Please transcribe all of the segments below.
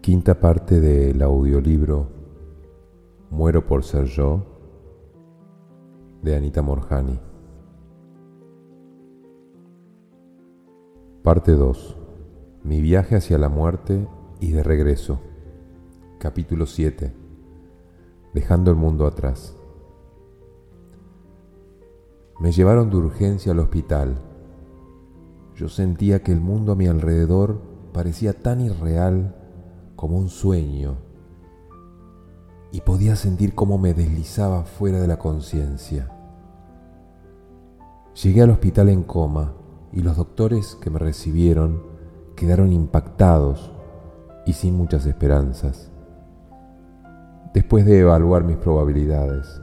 Quinta parte del audiolibro Muero por ser yo de Anita Morjani. Parte 2. Mi viaje hacia la muerte y de regreso. Capítulo 7. Dejando el mundo atrás. Me llevaron de urgencia al hospital. Yo sentía que el mundo a mi alrededor parecía tan irreal como un sueño y podía sentir cómo me deslizaba fuera de la conciencia. Llegué al hospital en coma y los doctores que me recibieron quedaron impactados y sin muchas esperanzas. Después de evaluar mis probabilidades,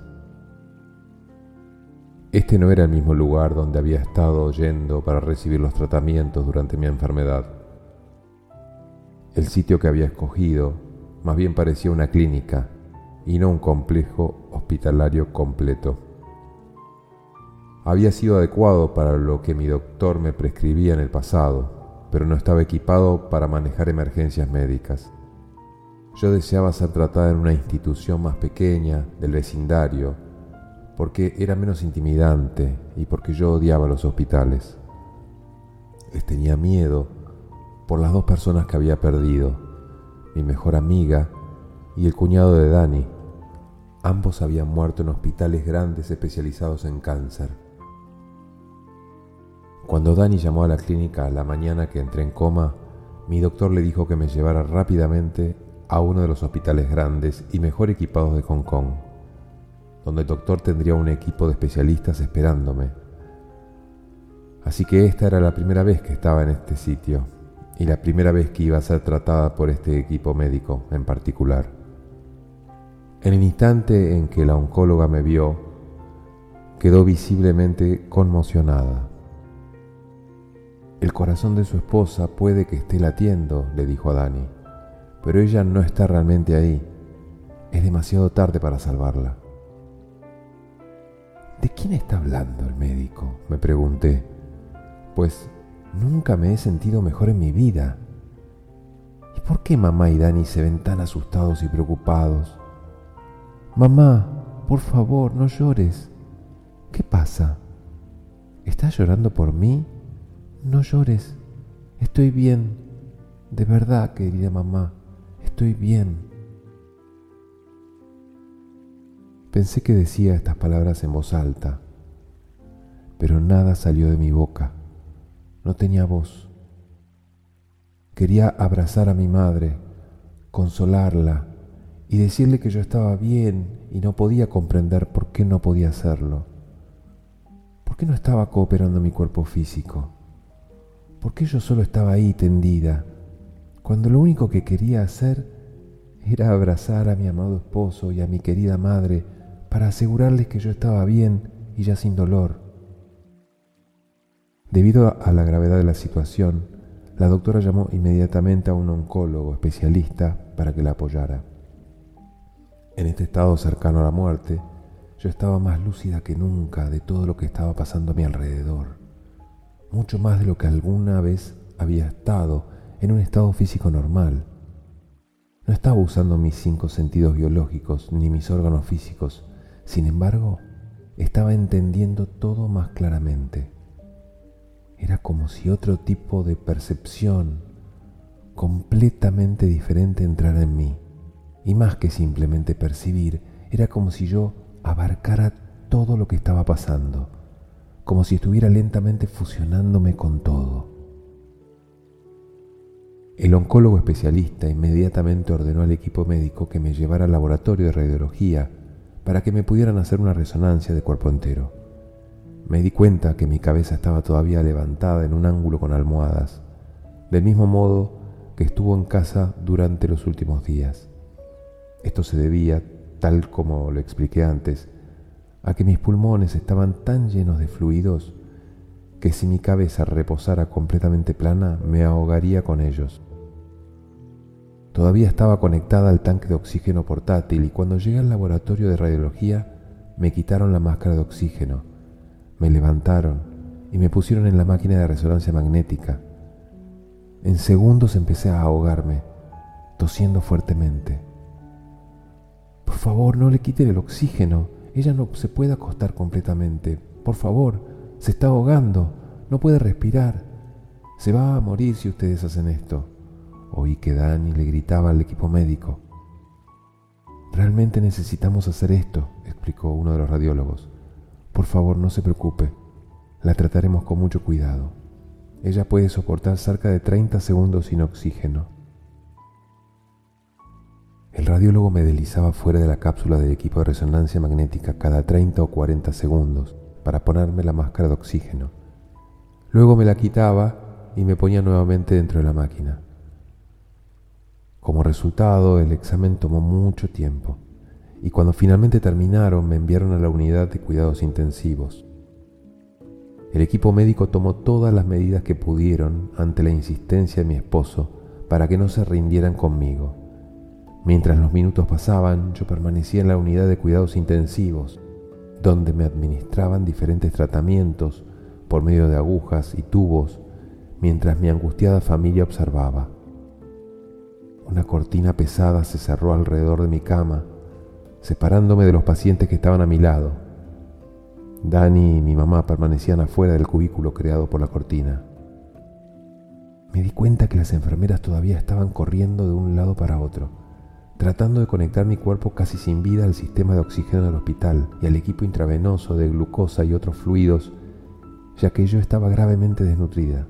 este no era el mismo lugar donde había estado yendo para recibir los tratamientos durante mi enfermedad. El sitio que había escogido más bien parecía una clínica y no un complejo hospitalario completo. Había sido adecuado para lo que mi doctor me prescribía en el pasado, pero no estaba equipado para manejar emergencias médicas. Yo deseaba ser tratada en una institución más pequeña del vecindario, porque era menos intimidante y porque yo odiaba los hospitales. Les tenía miedo por las dos personas que había perdido, mi mejor amiga y el cuñado de Dani. Ambos habían muerto en hospitales grandes especializados en cáncer. Cuando Dani llamó a la clínica la mañana que entré en coma, mi doctor le dijo que me llevara rápidamente a uno de los hospitales grandes y mejor equipados de Hong Kong, donde el doctor tendría un equipo de especialistas esperándome. Así que esta era la primera vez que estaba en este sitio y la primera vez que iba a ser tratada por este equipo médico en particular. En el instante en que la oncóloga me vio, quedó visiblemente conmocionada. El corazón de su esposa puede que esté latiendo, le dijo a Dani, pero ella no está realmente ahí. Es demasiado tarde para salvarla. ¿De quién está hablando el médico? me pregunté, pues Nunca me he sentido mejor en mi vida. ¿Y por qué mamá y Dani se ven tan asustados y preocupados? Mamá, por favor, no llores. ¿Qué pasa? ¿Estás llorando por mí? No llores. Estoy bien. De verdad, querida mamá, estoy bien. Pensé que decía estas palabras en voz alta, pero nada salió de mi boca no tenía voz. Quería abrazar a mi madre, consolarla y decirle que yo estaba bien y no podía comprender por qué no podía hacerlo. ¿Por qué no estaba cooperando mi cuerpo físico? ¿Por qué yo solo estaba ahí tendida, cuando lo único que quería hacer era abrazar a mi amado esposo y a mi querida madre para asegurarles que yo estaba bien y ya sin dolor? Debido a la gravedad de la situación, la doctora llamó inmediatamente a un oncólogo especialista para que la apoyara. En este estado cercano a la muerte, yo estaba más lúcida que nunca de todo lo que estaba pasando a mi alrededor, mucho más de lo que alguna vez había estado en un estado físico normal. No estaba usando mis cinco sentidos biológicos ni mis órganos físicos, sin embargo, estaba entendiendo todo más claramente. Era como si otro tipo de percepción completamente diferente entrara en mí. Y más que simplemente percibir, era como si yo abarcara todo lo que estaba pasando, como si estuviera lentamente fusionándome con todo. El oncólogo especialista inmediatamente ordenó al equipo médico que me llevara al laboratorio de radiología para que me pudieran hacer una resonancia de cuerpo entero. Me di cuenta que mi cabeza estaba todavía levantada en un ángulo con almohadas, del mismo modo que estuvo en casa durante los últimos días. Esto se debía, tal como lo expliqué antes, a que mis pulmones estaban tan llenos de fluidos que si mi cabeza reposara completamente plana me ahogaría con ellos. Todavía estaba conectada al tanque de oxígeno portátil y cuando llegué al laboratorio de radiología me quitaron la máscara de oxígeno me levantaron y me pusieron en la máquina de resonancia magnética, En segundos empecé a ahogarme, tosiendo fuertemente. Por favor, no le quiten el oxígeno. Ella no se puede acostar completamente. Por favor, se está ahogando. No puede respirar. Se va a morir si ustedes hacen esto. Oí que Dani le gritaba al equipo médico. Realmente necesitamos hacer esto, explicó uno de los radiólogos. Por favor, no se preocupe. La trataremos con mucho cuidado. Ella puede soportar cerca de 30 segundos sin oxígeno. El radiólogo me deslizaba fuera de la cápsula del equipo de resonancia magnética cada 30 o 40 segundos para ponerme la máscara de oxígeno. Luego me la quitaba y me ponía nuevamente dentro de la máquina. Como resultado, el examen tomó mucho tiempo y cuando finalmente terminaron me enviaron a la unidad de cuidados intensivos. El equipo médico tomó todas las medidas que pudieron ante la insistencia de mi esposo para que no se rindieran conmigo. Mientras los minutos pasaban, yo permanecía en la unidad de cuidados intensivos, donde me administraban diferentes tratamientos por medio de agujas y tubos, mientras mi angustiada familia observaba. Una cortina pesada se cerró alrededor de mi cama, separándome de los pacientes que estaban a mi lado. Dani y mi mamá permanecían afuera del cubículo creado por la cortina. Me di cuenta que las enfermeras todavía estaban corriendo de un lado para otro, tratando de conectar mi cuerpo casi sin vida al sistema de oxígeno del hospital y al equipo intravenoso de glucosa y otros fluidos, ya que yo estaba gravemente desnutrida.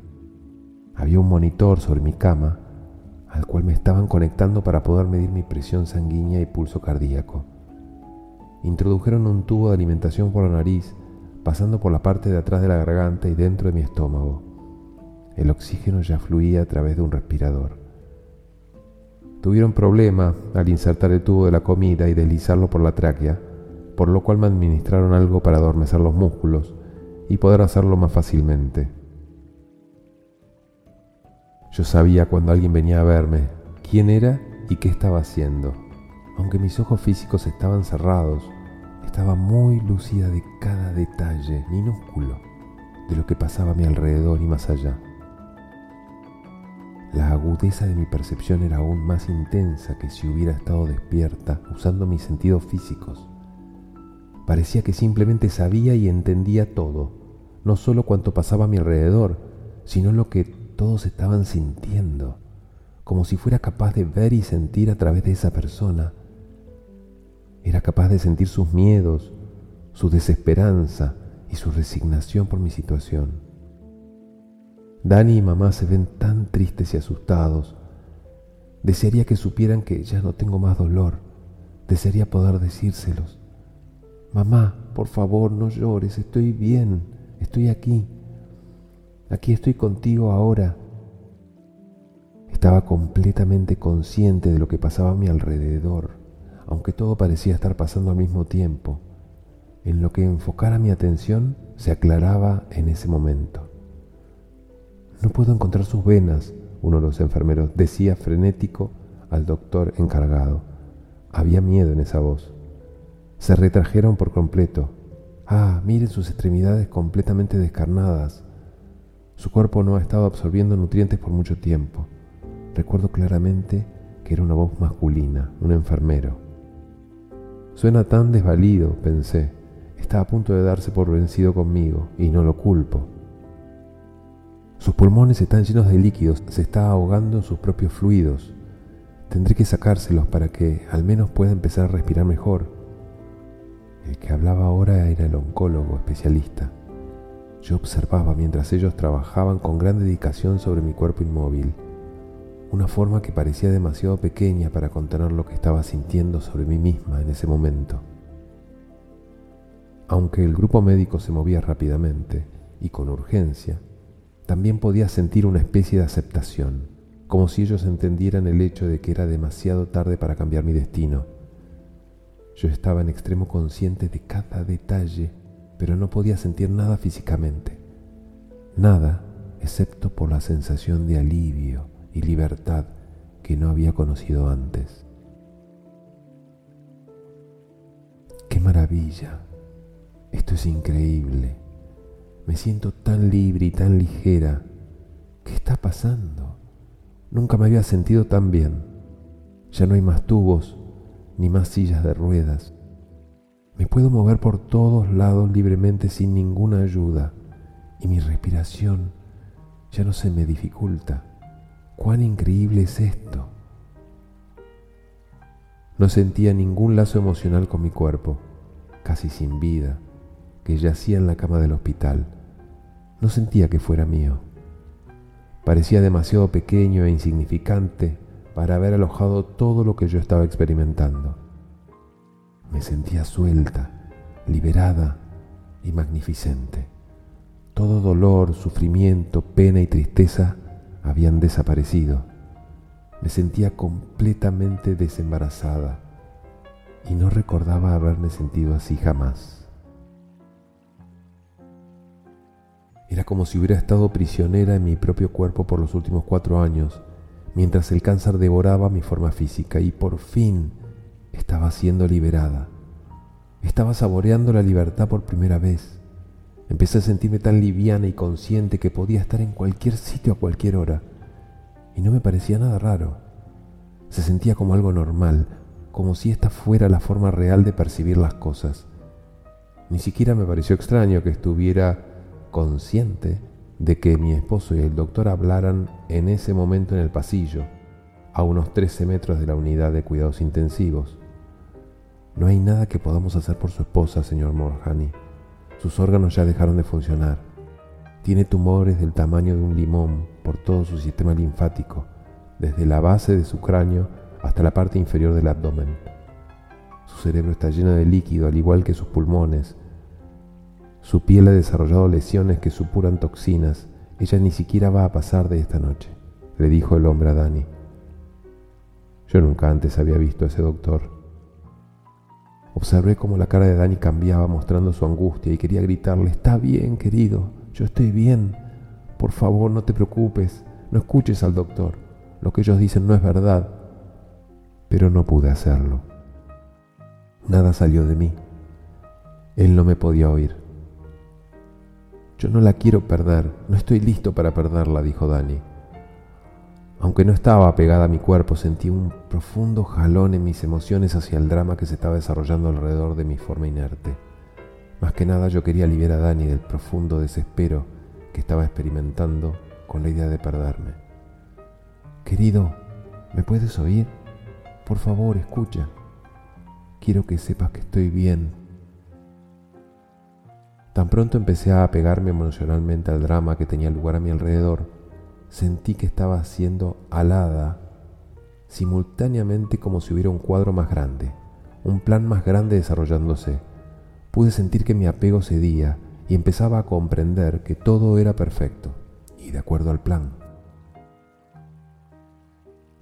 Había un monitor sobre mi cama al cual me estaban conectando para poder medir mi presión sanguínea y pulso cardíaco. Introdujeron un tubo de alimentación por la nariz, pasando por la parte de atrás de la garganta y dentro de mi estómago. El oxígeno ya fluía a través de un respirador. Tuvieron problema al insertar el tubo de la comida y deslizarlo por la tráquea, por lo cual me administraron algo para adormecer los músculos y poder hacerlo más fácilmente. Yo sabía cuando alguien venía a verme quién era y qué estaba haciendo. Aunque mis ojos físicos estaban cerrados, estaba muy lúcida de cada detalle minúsculo de lo que pasaba a mi alrededor y más allá. La agudeza de mi percepción era aún más intensa que si hubiera estado despierta usando mis sentidos físicos. Parecía que simplemente sabía y entendía todo, no solo cuanto pasaba a mi alrededor, sino lo que todos estaban sintiendo, como si fuera capaz de ver y sentir a través de esa persona. Era capaz de sentir sus miedos, su desesperanza y su resignación por mi situación. Dani y mamá se ven tan tristes y asustados. Desearía que supieran que ya no tengo más dolor. Desearía poder decírselos. Mamá, por favor, no llores, estoy bien, estoy aquí. Aquí estoy contigo ahora. Estaba completamente consciente de lo que pasaba a mi alrededor, aunque todo parecía estar pasando al mismo tiempo. En lo que enfocara mi atención se aclaraba en ese momento. No puedo encontrar sus venas, uno de los enfermeros decía frenético al doctor encargado. Había miedo en esa voz. Se retrajeron por completo. Ah, miren sus extremidades completamente descarnadas. Su cuerpo no ha estado absorbiendo nutrientes por mucho tiempo. Recuerdo claramente que era una voz masculina, un enfermero. Suena tan desvalido, pensé. Está a punto de darse por vencido conmigo y no lo culpo. Sus pulmones están llenos de líquidos, se está ahogando en sus propios fluidos. Tendré que sacárselos para que al menos pueda empezar a respirar mejor. El que hablaba ahora era el oncólogo especialista. Yo observaba mientras ellos trabajaban con gran dedicación sobre mi cuerpo inmóvil, una forma que parecía demasiado pequeña para contener lo que estaba sintiendo sobre mí misma en ese momento. Aunque el grupo médico se movía rápidamente y con urgencia, también podía sentir una especie de aceptación, como si ellos entendieran el hecho de que era demasiado tarde para cambiar mi destino. Yo estaba en extremo consciente de cada detalle pero no podía sentir nada físicamente, nada excepto por la sensación de alivio y libertad que no había conocido antes. ¡Qué maravilla! Esto es increíble. Me siento tan libre y tan ligera. ¿Qué está pasando? Nunca me había sentido tan bien. Ya no hay más tubos ni más sillas de ruedas. Me puedo mover por todos lados libremente sin ninguna ayuda y mi respiración ya no se me dificulta. ¡Cuán increíble es esto! No sentía ningún lazo emocional con mi cuerpo, casi sin vida, que yacía en la cama del hospital. No sentía que fuera mío. Parecía demasiado pequeño e insignificante para haber alojado todo lo que yo estaba experimentando. Me sentía suelta, liberada y magnificente. Todo dolor, sufrimiento, pena y tristeza habían desaparecido. Me sentía completamente desembarazada y no recordaba haberme sentido así jamás. Era como si hubiera estado prisionera en mi propio cuerpo por los últimos cuatro años, mientras el cáncer devoraba mi forma física y por fin estaba siendo liberada. Estaba saboreando la libertad por primera vez. Empecé a sentirme tan liviana y consciente que podía estar en cualquier sitio a cualquier hora. Y no me parecía nada raro. Se sentía como algo normal, como si esta fuera la forma real de percibir las cosas. Ni siquiera me pareció extraño que estuviera consciente de que mi esposo y el doctor hablaran en ese momento en el pasillo, a unos 13 metros de la unidad de cuidados intensivos. No hay nada que podamos hacer por su esposa, señor Morhani. Sus órganos ya dejaron de funcionar. Tiene tumores del tamaño de un limón por todo su sistema linfático, desde la base de su cráneo hasta la parte inferior del abdomen. Su cerebro está lleno de líquido, al igual que sus pulmones, su piel ha desarrollado lesiones que supuran toxinas. Ella ni siquiera va a pasar de esta noche, le dijo el hombre a Dani. Yo nunca antes había visto a ese doctor. Observé cómo la cara de Dani cambiaba mostrando su angustia y quería gritarle, está bien, querido, yo estoy bien. Por favor, no te preocupes, no escuches al doctor. Lo que ellos dicen no es verdad. Pero no pude hacerlo. Nada salió de mí. Él no me podía oír. Yo no la quiero perder, no estoy listo para perderla, dijo Dani. Aunque no estaba pegada a mi cuerpo, sentí un profundo jalón en mis emociones hacia el drama que se estaba desarrollando alrededor de mi forma inerte. Más que nada yo quería aliviar a Dani del profundo desespero que estaba experimentando con la idea de perderme. Querido, ¿me puedes oír? Por favor, escucha. Quiero que sepas que estoy bien, Tan pronto empecé a apegarme emocionalmente al drama que tenía lugar a mi alrededor, sentí que estaba siendo alada simultáneamente como si hubiera un cuadro más grande, un plan más grande desarrollándose. Pude sentir que mi apego cedía y empezaba a comprender que todo era perfecto y de acuerdo al plan.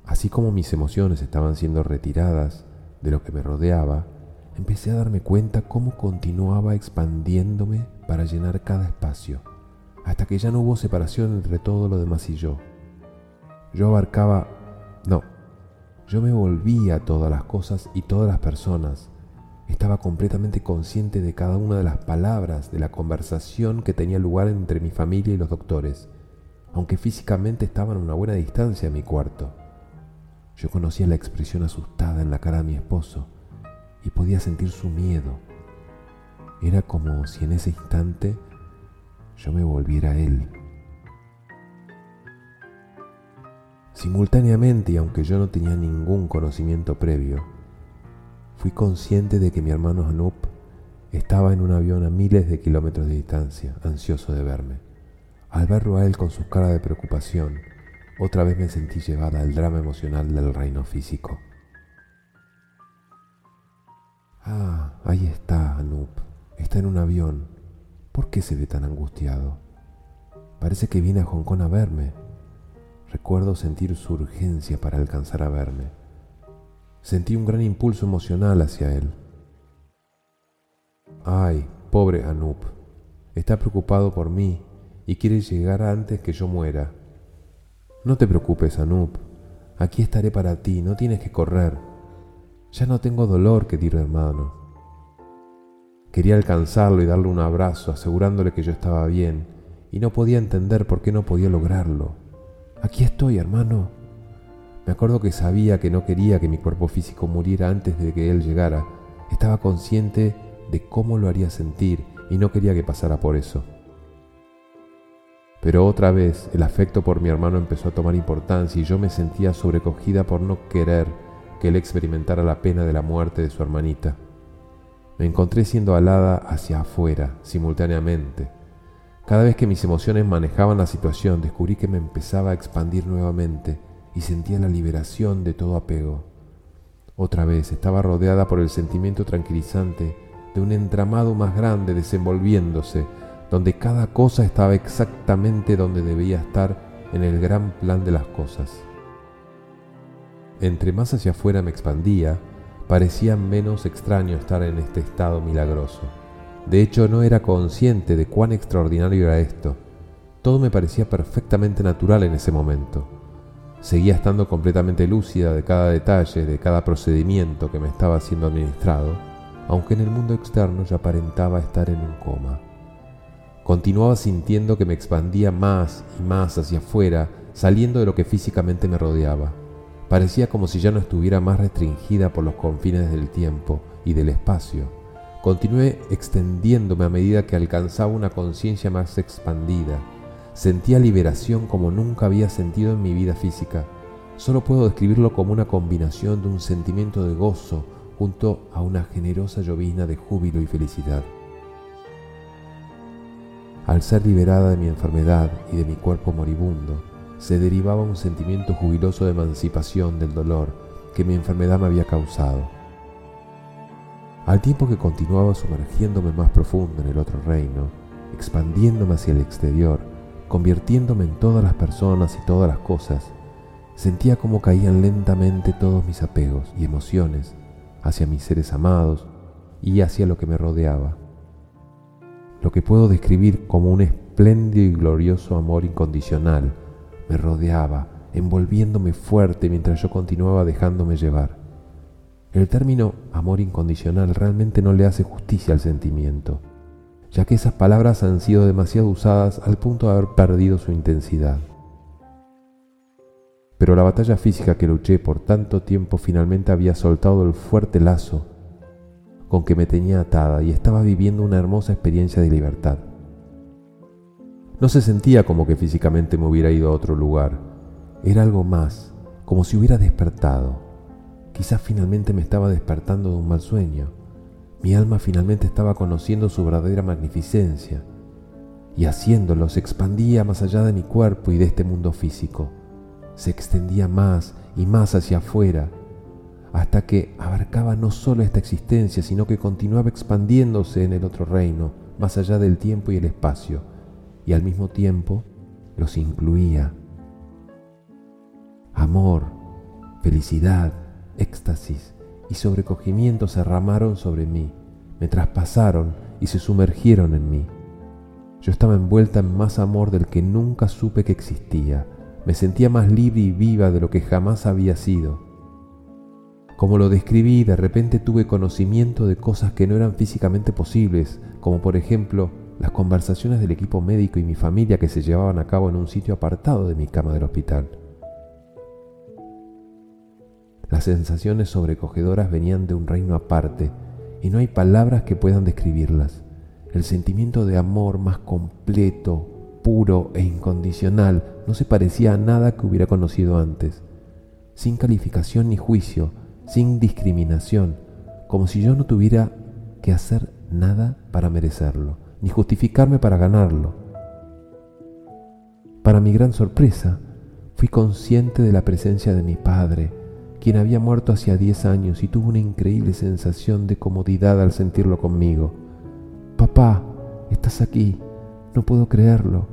Así como mis emociones estaban siendo retiradas de lo que me rodeaba, empecé a darme cuenta cómo continuaba expandiéndome para llenar cada espacio, hasta que ya no hubo separación entre todo lo demás y yo. Yo abarcaba... No, yo me volvía a todas las cosas y todas las personas. Estaba completamente consciente de cada una de las palabras de la conversación que tenía lugar entre mi familia y los doctores, aunque físicamente estaban a una buena distancia de mi cuarto. Yo conocía la expresión asustada en la cara de mi esposo, y podía sentir su miedo. Era como si en ese instante yo me volviera a él. Simultáneamente, y aunque yo no tenía ningún conocimiento previo, fui consciente de que mi hermano Anup estaba en un avión a miles de kilómetros de distancia, ansioso de verme. Al verlo a él con su cara de preocupación, otra vez me sentí llevada al drama emocional del reino físico. Ah, ahí está, Anup. Está en un avión. ¿Por qué se ve tan angustiado? Parece que viene a Hong Kong a verme. Recuerdo sentir su urgencia para alcanzar a verme. Sentí un gran impulso emocional hacia él. Ay, pobre Anup. Está preocupado por mí y quiere llegar antes que yo muera. No te preocupes, Anup. Aquí estaré para ti, no tienes que correr. Ya no tengo dolor, querido hermano. Quería alcanzarlo y darle un abrazo, asegurándole que yo estaba bien, y no podía entender por qué no podía lograrlo. Aquí estoy, hermano. Me acuerdo que sabía que no quería que mi cuerpo físico muriera antes de que él llegara. Estaba consciente de cómo lo haría sentir y no quería que pasara por eso. Pero otra vez el afecto por mi hermano empezó a tomar importancia y yo me sentía sobrecogida por no querer que él experimentara la pena de la muerte de su hermanita. Me encontré siendo alada hacia afuera simultáneamente. Cada vez que mis emociones manejaban la situación, descubrí que me empezaba a expandir nuevamente y sentía la liberación de todo apego. Otra vez estaba rodeada por el sentimiento tranquilizante de un entramado más grande desenvolviéndose donde cada cosa estaba exactamente donde debía estar en el gran plan de las cosas. Entre más hacia afuera me expandía, parecía menos extraño estar en este estado milagroso. De hecho, no era consciente de cuán extraordinario era esto. Todo me parecía perfectamente natural en ese momento. Seguía estando completamente lúcida de cada detalle, de cada procedimiento que me estaba siendo administrado, aunque en el mundo externo ya aparentaba estar en un coma. Continuaba sintiendo que me expandía más y más hacia afuera, saliendo de lo que físicamente me rodeaba. Parecía como si ya no estuviera más restringida por los confines del tiempo y del espacio. Continué extendiéndome a medida que alcanzaba una conciencia más expandida. Sentía liberación como nunca había sentido en mi vida física. Solo puedo describirlo como una combinación de un sentimiento de gozo junto a una generosa llovizna de júbilo y felicidad. Al ser liberada de mi enfermedad y de mi cuerpo moribundo, se derivaba un sentimiento jubiloso de emancipación del dolor que mi enfermedad me había causado. Al tiempo que continuaba sumergiéndome más profundo en el otro reino, expandiéndome hacia el exterior, convirtiéndome en todas las personas y todas las cosas, sentía como caían lentamente todos mis apegos y emociones hacia mis seres amados y hacia lo que me rodeaba lo que puedo describir como un espléndido y glorioso amor incondicional me rodeaba, envolviéndome fuerte mientras yo continuaba dejándome llevar. El término amor incondicional realmente no le hace justicia al sentimiento, ya que esas palabras han sido demasiado usadas al punto de haber perdido su intensidad. Pero la batalla física que luché por tanto tiempo finalmente había soltado el fuerte lazo con que me tenía atada y estaba viviendo una hermosa experiencia de libertad. No se sentía como que físicamente me hubiera ido a otro lugar, era algo más, como si hubiera despertado. Quizás finalmente me estaba despertando de un mal sueño. Mi alma finalmente estaba conociendo su verdadera magnificencia y haciéndolo se expandía más allá de mi cuerpo y de este mundo físico. Se extendía más y más hacia afuera hasta que abarcaba no solo esta existencia, sino que continuaba expandiéndose en el otro reino, más allá del tiempo y el espacio, y al mismo tiempo los incluía. Amor, felicidad, éxtasis y sobrecogimiento se derramaron sobre mí, me traspasaron y se sumergieron en mí. Yo estaba envuelta en más amor del que nunca supe que existía, me sentía más libre y viva de lo que jamás había sido como lo describí, de repente tuve conocimiento de cosas que no eran físicamente posibles, como por ejemplo las conversaciones del equipo médico y mi familia que se llevaban a cabo en un sitio apartado de mi cama del hospital. Las sensaciones sobrecogedoras venían de un reino aparte y no hay palabras que puedan describirlas. El sentimiento de amor más completo, puro e incondicional no se parecía a nada que hubiera conocido antes. Sin calificación ni juicio, sin discriminación, como si yo no tuviera que hacer nada para merecerlo, ni justificarme para ganarlo. Para mi gran sorpresa, fui consciente de la presencia de mi padre, quien había muerto hacía diez años y tuve una increíble sensación de comodidad al sentirlo conmigo. Papá, estás aquí, no puedo creerlo.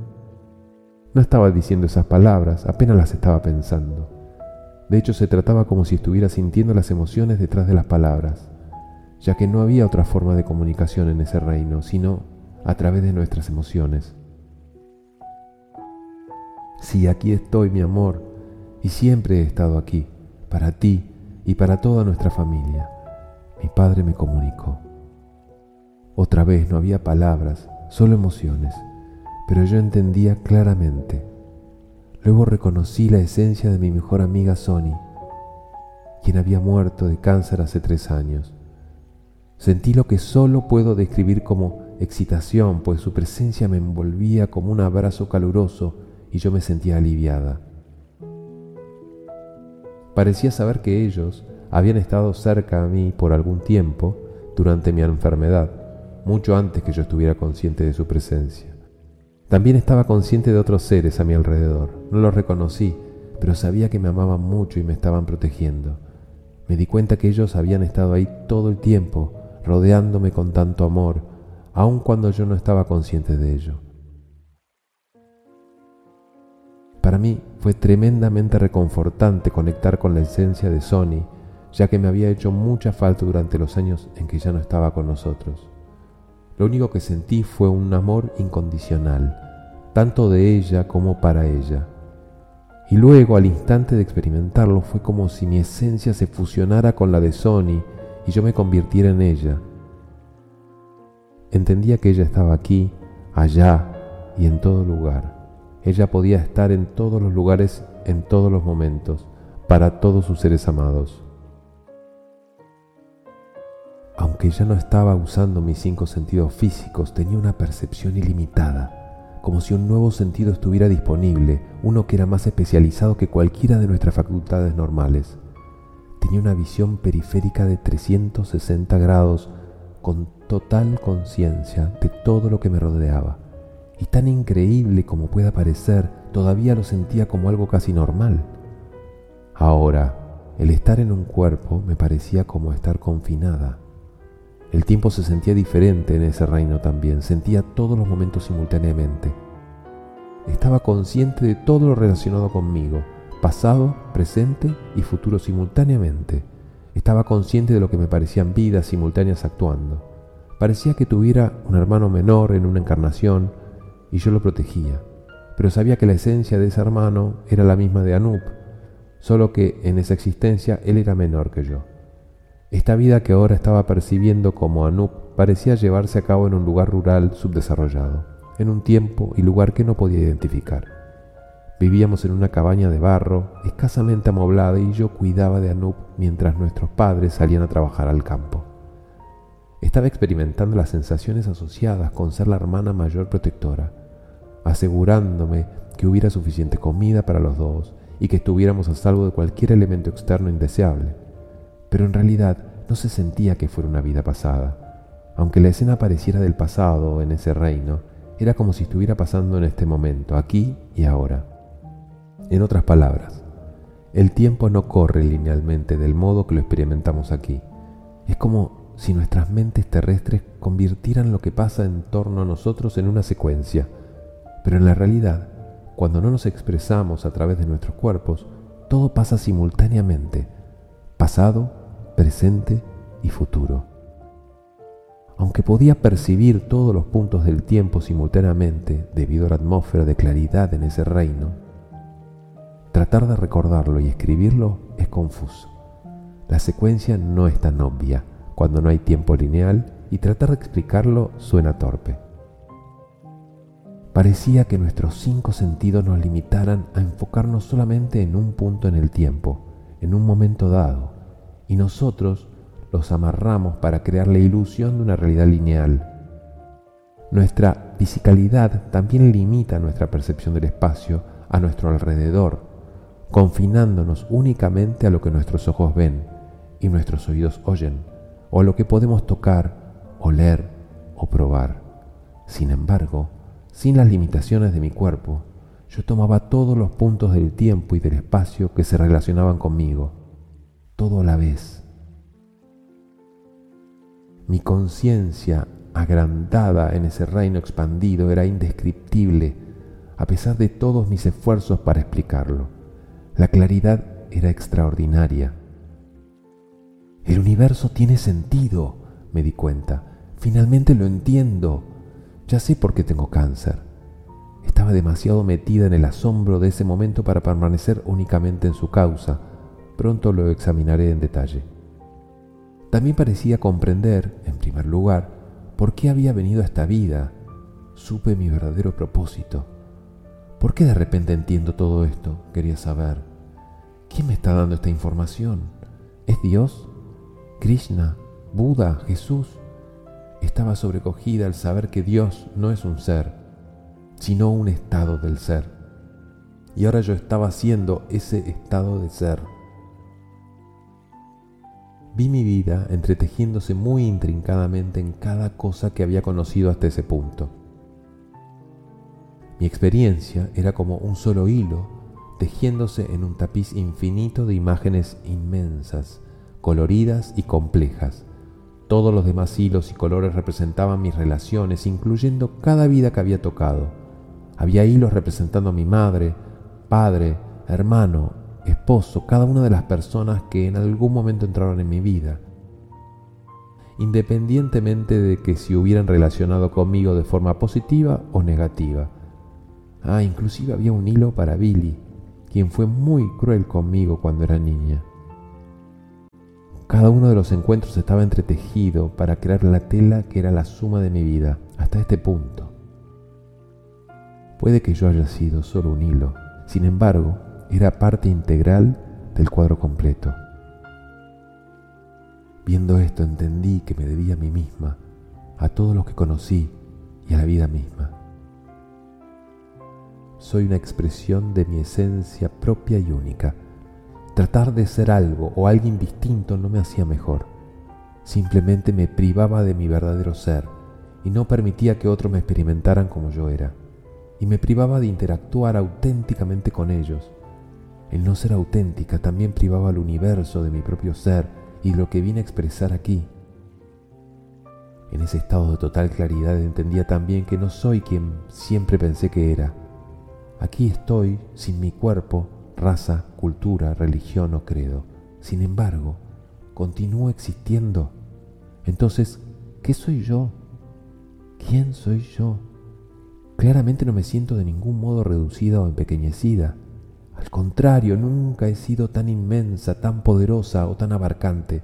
No estaba diciendo esas palabras, apenas las estaba pensando. De hecho, se trataba como si estuviera sintiendo las emociones detrás de las palabras, ya que no había otra forma de comunicación en ese reino, sino a través de nuestras emociones. Sí, aquí estoy, mi amor, y siempre he estado aquí, para ti y para toda nuestra familia. Mi padre me comunicó. Otra vez no había palabras, solo emociones, pero yo entendía claramente Luego reconocí la esencia de mi mejor amiga Sony, quien había muerto de cáncer hace tres años. Sentí lo que solo puedo describir como excitación, pues su presencia me envolvía como un abrazo caluroso y yo me sentía aliviada. Parecía saber que ellos habían estado cerca a mí por algún tiempo durante mi enfermedad, mucho antes que yo estuviera consciente de su presencia. También estaba consciente de otros seres a mi alrededor. No los reconocí, pero sabía que me amaban mucho y me estaban protegiendo. Me di cuenta que ellos habían estado ahí todo el tiempo, rodeándome con tanto amor, aun cuando yo no estaba consciente de ello. Para mí fue tremendamente reconfortante conectar con la esencia de Sony, ya que me había hecho mucha falta durante los años en que ya no estaba con nosotros. Lo único que sentí fue un amor incondicional, tanto de ella como para ella. Y luego, al instante de experimentarlo, fue como si mi esencia se fusionara con la de Sony y yo me convirtiera en ella. Entendía que ella estaba aquí, allá y en todo lugar. Ella podía estar en todos los lugares, en todos los momentos, para todos sus seres amados. Aunque ya no estaba usando mis cinco sentidos físicos, tenía una percepción ilimitada, como si un nuevo sentido estuviera disponible, uno que era más especializado que cualquiera de nuestras facultades normales. Tenía una visión periférica de 360 grados con total conciencia de todo lo que me rodeaba y tan increíble como pueda parecer, todavía lo sentía como algo casi normal. Ahora, el estar en un cuerpo me parecía como estar confinada. El tiempo se sentía diferente en ese reino también, sentía todos los momentos simultáneamente. Estaba consciente de todo lo relacionado conmigo, pasado, presente y futuro simultáneamente. Estaba consciente de lo que me parecían vidas simultáneas actuando. Parecía que tuviera un hermano menor en una encarnación, y yo lo protegía, pero sabía que la esencia de ese hermano era la misma de Anup, solo que en esa existencia él era menor que yo. Esta vida que ahora estaba percibiendo como Anup parecía llevarse a cabo en un lugar rural subdesarrollado, en un tiempo y lugar que no podía identificar. Vivíamos en una cabaña de barro, escasamente amoblada, y yo cuidaba de Anup mientras nuestros padres salían a trabajar al campo. Estaba experimentando las sensaciones asociadas con ser la hermana mayor protectora, asegurándome que hubiera suficiente comida para los dos y que estuviéramos a salvo de cualquier elemento externo indeseable. Pero en realidad no se sentía que fuera una vida pasada. Aunque la escena pareciera del pasado en ese reino, era como si estuviera pasando en este momento, aquí y ahora. En otras palabras, el tiempo no corre linealmente del modo que lo experimentamos aquí. Es como si nuestras mentes terrestres convirtieran lo que pasa en torno a nosotros en una secuencia, pero en la realidad, cuando no nos expresamos a través de nuestros cuerpos, todo pasa simultáneamente, pasado, presente y futuro. Aunque podía percibir todos los puntos del tiempo simultáneamente debido a la atmósfera de claridad en ese reino, tratar de recordarlo y escribirlo es confuso. La secuencia no es tan obvia cuando no hay tiempo lineal y tratar de explicarlo suena torpe. Parecía que nuestros cinco sentidos nos limitaran a enfocarnos solamente en un punto en el tiempo, en un momento dado, y nosotros los amarramos para crear la ilusión de una realidad lineal. Nuestra fisicalidad también limita nuestra percepción del espacio a nuestro alrededor, confinándonos únicamente a lo que nuestros ojos ven y nuestros oídos oyen, o lo que podemos tocar, oler o probar. Sin embargo, sin las limitaciones de mi cuerpo, yo tomaba todos los puntos del tiempo y del espacio que se relacionaban conmigo, todo a la vez. Mi conciencia agrandada en ese reino expandido era indescriptible, a pesar de todos mis esfuerzos para explicarlo. La claridad era extraordinaria. El universo tiene sentido, me di cuenta. Finalmente lo entiendo. Ya sé por qué tengo cáncer. Estaba demasiado metida en el asombro de ese momento para permanecer únicamente en su causa. Pronto lo examinaré en detalle. También parecía comprender, en primer lugar, por qué había venido a esta vida. Supe mi verdadero propósito. ¿Por qué de repente entiendo todo esto? Quería saber. ¿Quién me está dando esta información? ¿Es Dios? ¿Krishna? ¿Buda? ¿Jesús? Estaba sobrecogida al saber que Dios no es un ser, sino un estado del ser. Y ahora yo estaba siendo ese estado de ser. Vi mi vida entretejiéndose muy intrincadamente en cada cosa que había conocido hasta ese punto. Mi experiencia era como un solo hilo tejiéndose en un tapiz infinito de imágenes inmensas, coloridas y complejas. Todos los demás hilos y colores representaban mis relaciones, incluyendo cada vida que había tocado. Había hilos representando a mi madre, padre, hermano, esposo, cada una de las personas que en algún momento entraron en mi vida, independientemente de que si hubieran relacionado conmigo de forma positiva o negativa. Ah, inclusive había un hilo para Billy, quien fue muy cruel conmigo cuando era niña. Cada uno de los encuentros estaba entretejido para crear la tela que era la suma de mi vida, hasta este punto. Puede que yo haya sido solo un hilo, sin embargo, era parte integral del cuadro completo. Viendo esto entendí que me debía a mí misma, a todos los que conocí y a la vida misma. Soy una expresión de mi esencia propia y única. Tratar de ser algo o alguien distinto no me hacía mejor. Simplemente me privaba de mi verdadero ser y no permitía que otros me experimentaran como yo era. Y me privaba de interactuar auténticamente con ellos. El no ser auténtica también privaba al universo de mi propio ser y lo que vine a expresar aquí. En ese estado de total claridad entendía también que no soy quien siempre pensé que era Aquí estoy sin mi cuerpo, raza, cultura, religión o credo. Sin embargo, continúo existiendo. Entonces, ¿qué soy yo? ¿Quién soy yo? Claramente no me siento de ningún modo reducida o empequeñecida. Al contrario, nunca he sido tan inmensa, tan poderosa o tan abarcante.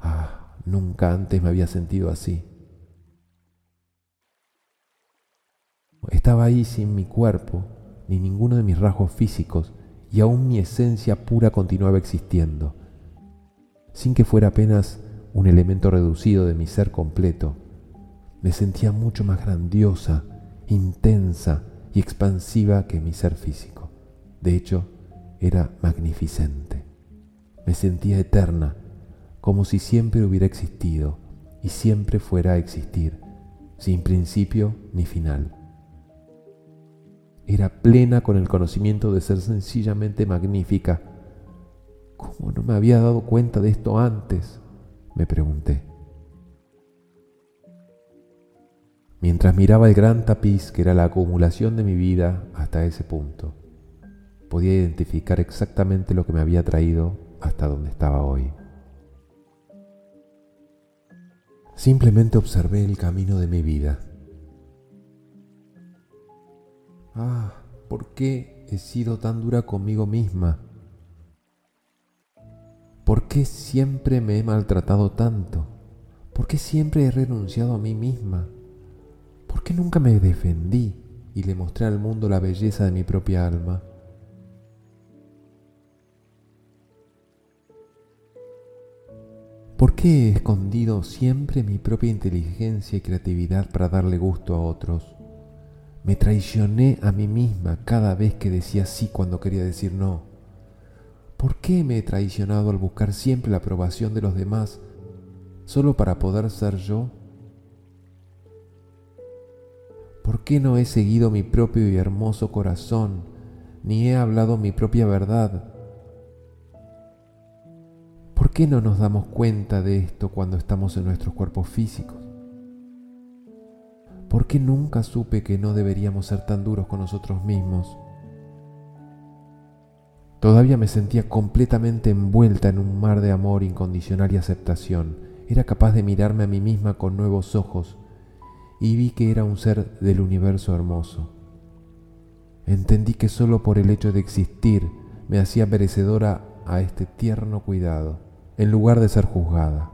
Ah, nunca antes me había sentido así. Estaba ahí sin mi cuerpo, ni ninguno de mis rasgos físicos, y aún mi esencia pura continuaba existiendo, sin que fuera apenas un elemento reducido de mi ser completo. Me sentía mucho más grandiosa, intensa y expansiva que mi ser físico. De hecho, era magnificente. Me sentía eterna, como si siempre hubiera existido y siempre fuera a existir, sin principio ni final. Era plena con el conocimiento de ser sencillamente magnífica. ¿Cómo no me había dado cuenta de esto antes? me pregunté. Mientras miraba el gran tapiz que era la acumulación de mi vida hasta ese punto, podía identificar exactamente lo que me había traído hasta donde estaba hoy. Simplemente observé el camino de mi vida Ah, ¿por qué he sido tan dura conmigo misma? ¿Por qué siempre me he maltratado tanto? ¿Por qué siempre he renunciado a mí misma? ¿Por qué nunca me defendí y le mostré al mundo la belleza de mi propia alma? ¿Por qué he escondido siempre mi propia inteligencia y creatividad para darle gusto a otros? Me traicioné a mí misma cada vez que decía sí cuando quería decir no. ¿Por qué me he traicionado al buscar siempre la aprobación de los demás solo para poder ser yo? ¿Por qué no he seguido mi propio y hermoso corazón, ni he hablado mi propia verdad? ¿Por qué no nos damos cuenta de esto cuando estamos en nuestros cuerpos físicos? ¿Por qué nunca supe que no deberíamos ser tan duros con nosotros mismos? Todavía me sentía completamente envuelta en un mar de amor incondicional y aceptación. Era capaz de mirarme a mí misma con nuevos ojos y vi que era un ser del universo hermoso. Entendí que solo por el hecho de existir me hacía merecedora a este tierno cuidado, en lugar de ser juzgada.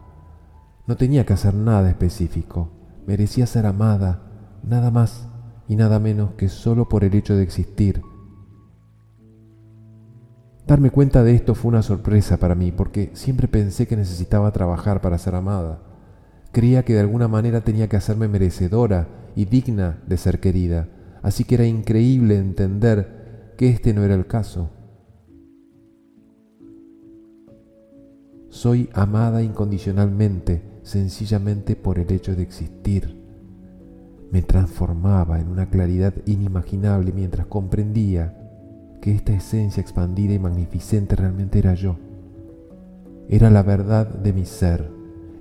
No tenía que hacer nada específico, merecía ser amada, nada más, y nada menos que solo por el hecho de existir. Darme cuenta de esto fue una sorpresa para mí porque siempre pensé que necesitaba trabajar para ser amada. Creía que de alguna manera tenía que hacerme merecedora y digna de ser querida, así que era increíble entender que este no era el caso. Soy amada incondicionalmente, sencillamente por el hecho de existir. Me transformaba en una claridad inimaginable mientras comprendía que esta esencia expandida y magnificente realmente era yo. Era la verdad de mi ser.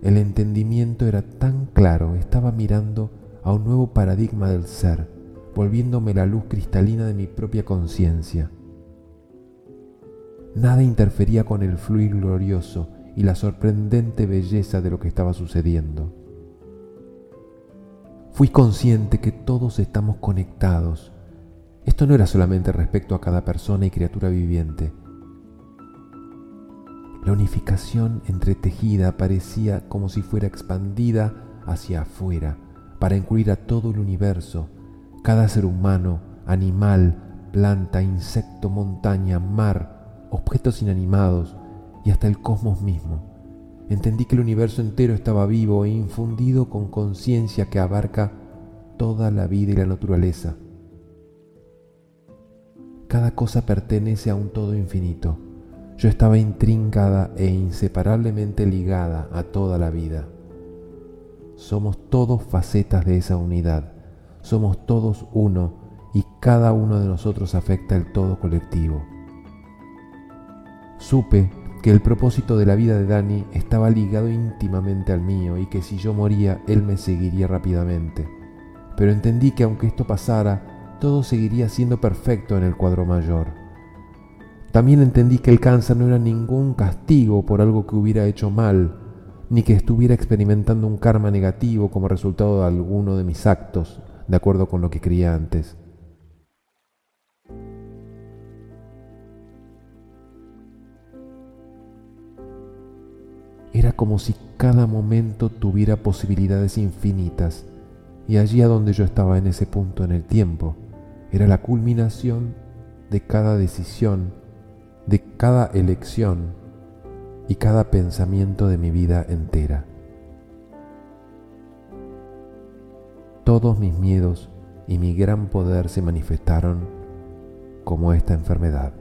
El entendimiento era tan claro, estaba mirando a un nuevo paradigma del ser, volviéndome la luz cristalina de mi propia conciencia. Nada interfería con el fluir glorioso y la sorprendente belleza de lo que estaba sucediendo. Fui consciente que todos estamos conectados. Esto no era solamente respecto a cada persona y criatura viviente. La unificación entretejida parecía como si fuera expandida hacia afuera para incluir a todo el universo, cada ser humano, animal, planta, insecto, montaña, mar, objetos inanimados, y hasta el cosmos mismo. Entendí que el universo entero estaba vivo e infundido con conciencia que abarca toda la vida y la naturaleza. Cada cosa pertenece a un todo infinito. Yo estaba intrincada e inseparablemente ligada a toda la vida. Somos todos facetas de esa unidad. Somos todos uno y cada uno de nosotros afecta el todo colectivo. Supe que el propósito de la vida de Dani estaba ligado íntimamente al mío y que si yo moría, él me seguiría rápidamente. Pero entendí que aunque esto pasara, todo seguiría siendo perfecto en el cuadro mayor. También entendí que el cáncer no era ningún castigo por algo que hubiera hecho mal, ni que estuviera experimentando un karma negativo como resultado de alguno de mis actos, de acuerdo con lo que creía antes. Era como si cada momento tuviera posibilidades infinitas y allí a donde yo estaba en ese punto en el tiempo era la culminación de cada decisión, de cada elección y cada pensamiento de mi vida entera. Todos mis miedos y mi gran poder se manifestaron como esta enfermedad.